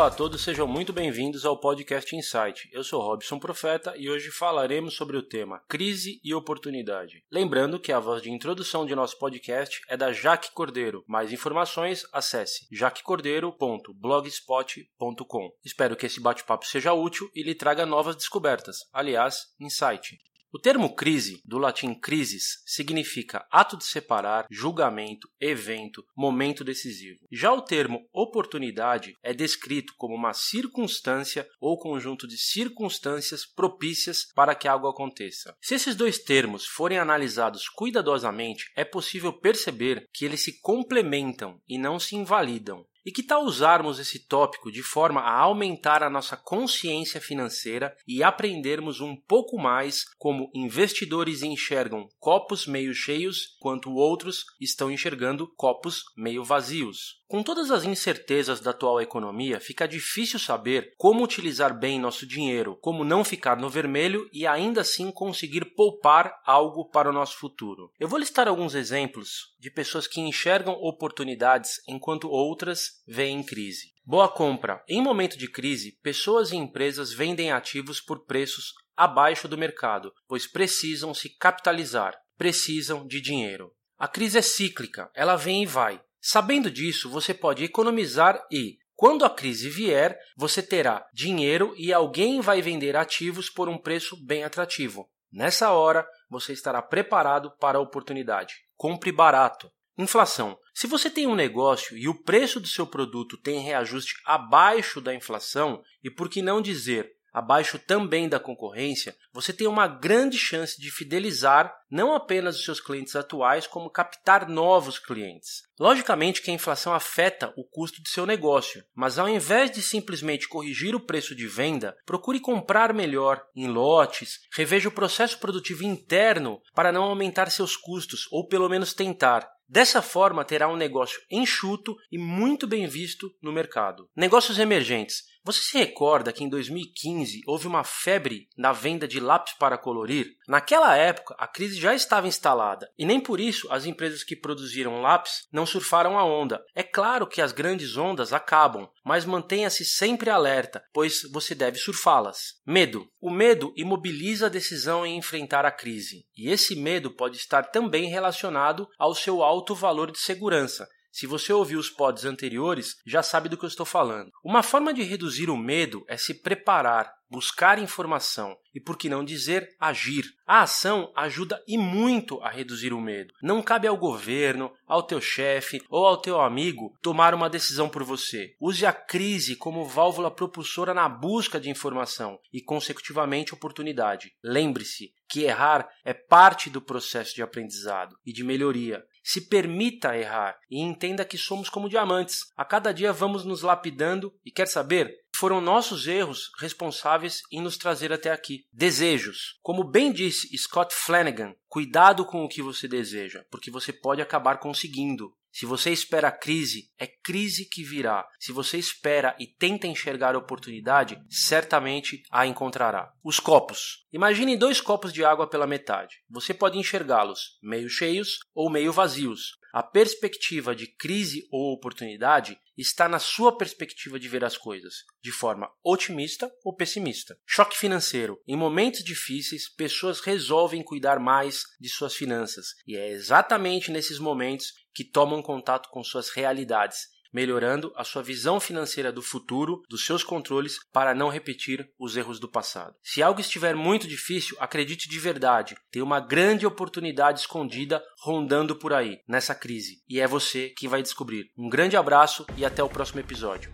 Olá a todos, sejam muito bem-vindos ao podcast Insight. Eu sou Robson Profeta e hoje falaremos sobre o tema crise e oportunidade. Lembrando que a voz de introdução de nosso podcast é da Jaque Cordeiro. Mais informações, acesse jaquecordeiro.blogspot.com. Espero que esse bate-papo seja útil e lhe traga novas descobertas. Aliás, insight. O termo crise, do latim crisis, significa ato de separar, julgamento, evento, momento decisivo. Já o termo oportunidade é descrito como uma circunstância ou conjunto de circunstâncias propícias para que algo aconteça. Se esses dois termos forem analisados cuidadosamente, é possível perceber que eles se complementam e não se invalidam. E que tal usarmos esse tópico de forma a aumentar a nossa consciência financeira e aprendermos um pouco mais como investidores enxergam copos meio cheios, enquanto outros estão enxergando copos meio vazios? Com todas as incertezas da atual economia, fica difícil saber como utilizar bem nosso dinheiro, como não ficar no vermelho e ainda assim conseguir poupar algo para o nosso futuro. Eu vou listar alguns exemplos de pessoas que enxergam oportunidades enquanto outras veem crise. Boa compra. Em momento de crise, pessoas e empresas vendem ativos por preços abaixo do mercado, pois precisam se capitalizar, precisam de dinheiro. A crise é cíclica, ela vem e vai. Sabendo disso, você pode economizar e, quando a crise vier, você terá dinheiro e alguém vai vender ativos por um preço bem atrativo. Nessa hora, você estará preparado para a oportunidade. Compre barato. Inflação. Se você tem um negócio e o preço do seu produto tem reajuste abaixo da inflação, e por que não dizer abaixo também da concorrência, você tem uma grande chance de fidelizar não apenas os seus clientes atuais, como captar novos clientes. Logicamente que a inflação afeta o custo de seu negócio, mas ao invés de simplesmente corrigir o preço de venda, procure comprar melhor em lotes, reveja o processo produtivo interno para não aumentar seus custos ou pelo menos tentar. Dessa forma, terá um negócio enxuto e muito bem visto no mercado. Negócios emergentes. Você se recorda que em 2015 houve uma febre na venda de lápis para colorir? Naquela época, a crise já estava instalada e nem por isso as empresas que produziram lápis não surfaram a onda. É claro que as grandes ondas acabam, mas mantenha-se sempre alerta, pois você deve surfá-las. Medo. O medo imobiliza a decisão em enfrentar a crise, e esse medo pode estar também relacionado ao seu alto valor de segurança. Se você ouviu os pods anteriores, já sabe do que eu estou falando. Uma forma de reduzir o medo é se preparar, buscar informação e, por que não dizer, agir. A ação ajuda e muito a reduzir o medo. Não cabe ao governo, ao teu chefe ou ao teu amigo tomar uma decisão por você. Use a crise como válvula propulsora na busca de informação e, consecutivamente, oportunidade. Lembre-se que errar é parte do processo de aprendizado e de melhoria. Se permita errar e entenda que somos como diamantes. A cada dia vamos nos lapidando e quer saber? Foram nossos erros responsáveis em nos trazer até aqui. Desejos. Como bem disse Scott Flanagan, cuidado com o que você deseja, porque você pode acabar conseguindo. Se você espera a crise, é crise que virá. Se você espera e tenta enxergar a oportunidade, certamente a encontrará. Os copos. Imagine dois copos de água pela metade. Você pode enxergá-los meio cheios ou meio vazios. A perspectiva de crise ou oportunidade está na sua perspectiva de ver as coisas, de forma otimista ou pessimista. Choque financeiro. Em momentos difíceis, pessoas resolvem cuidar mais de suas finanças, e é exatamente nesses momentos que tomam contato com suas realidades melhorando a sua visão financeira do futuro, dos seus controles, para não repetir os erros do passado. Se algo estiver muito difícil, acredite de verdade, tem uma grande oportunidade escondida rondando por aí, nessa crise, e é você quem vai descobrir. Um grande abraço e até o próximo episódio.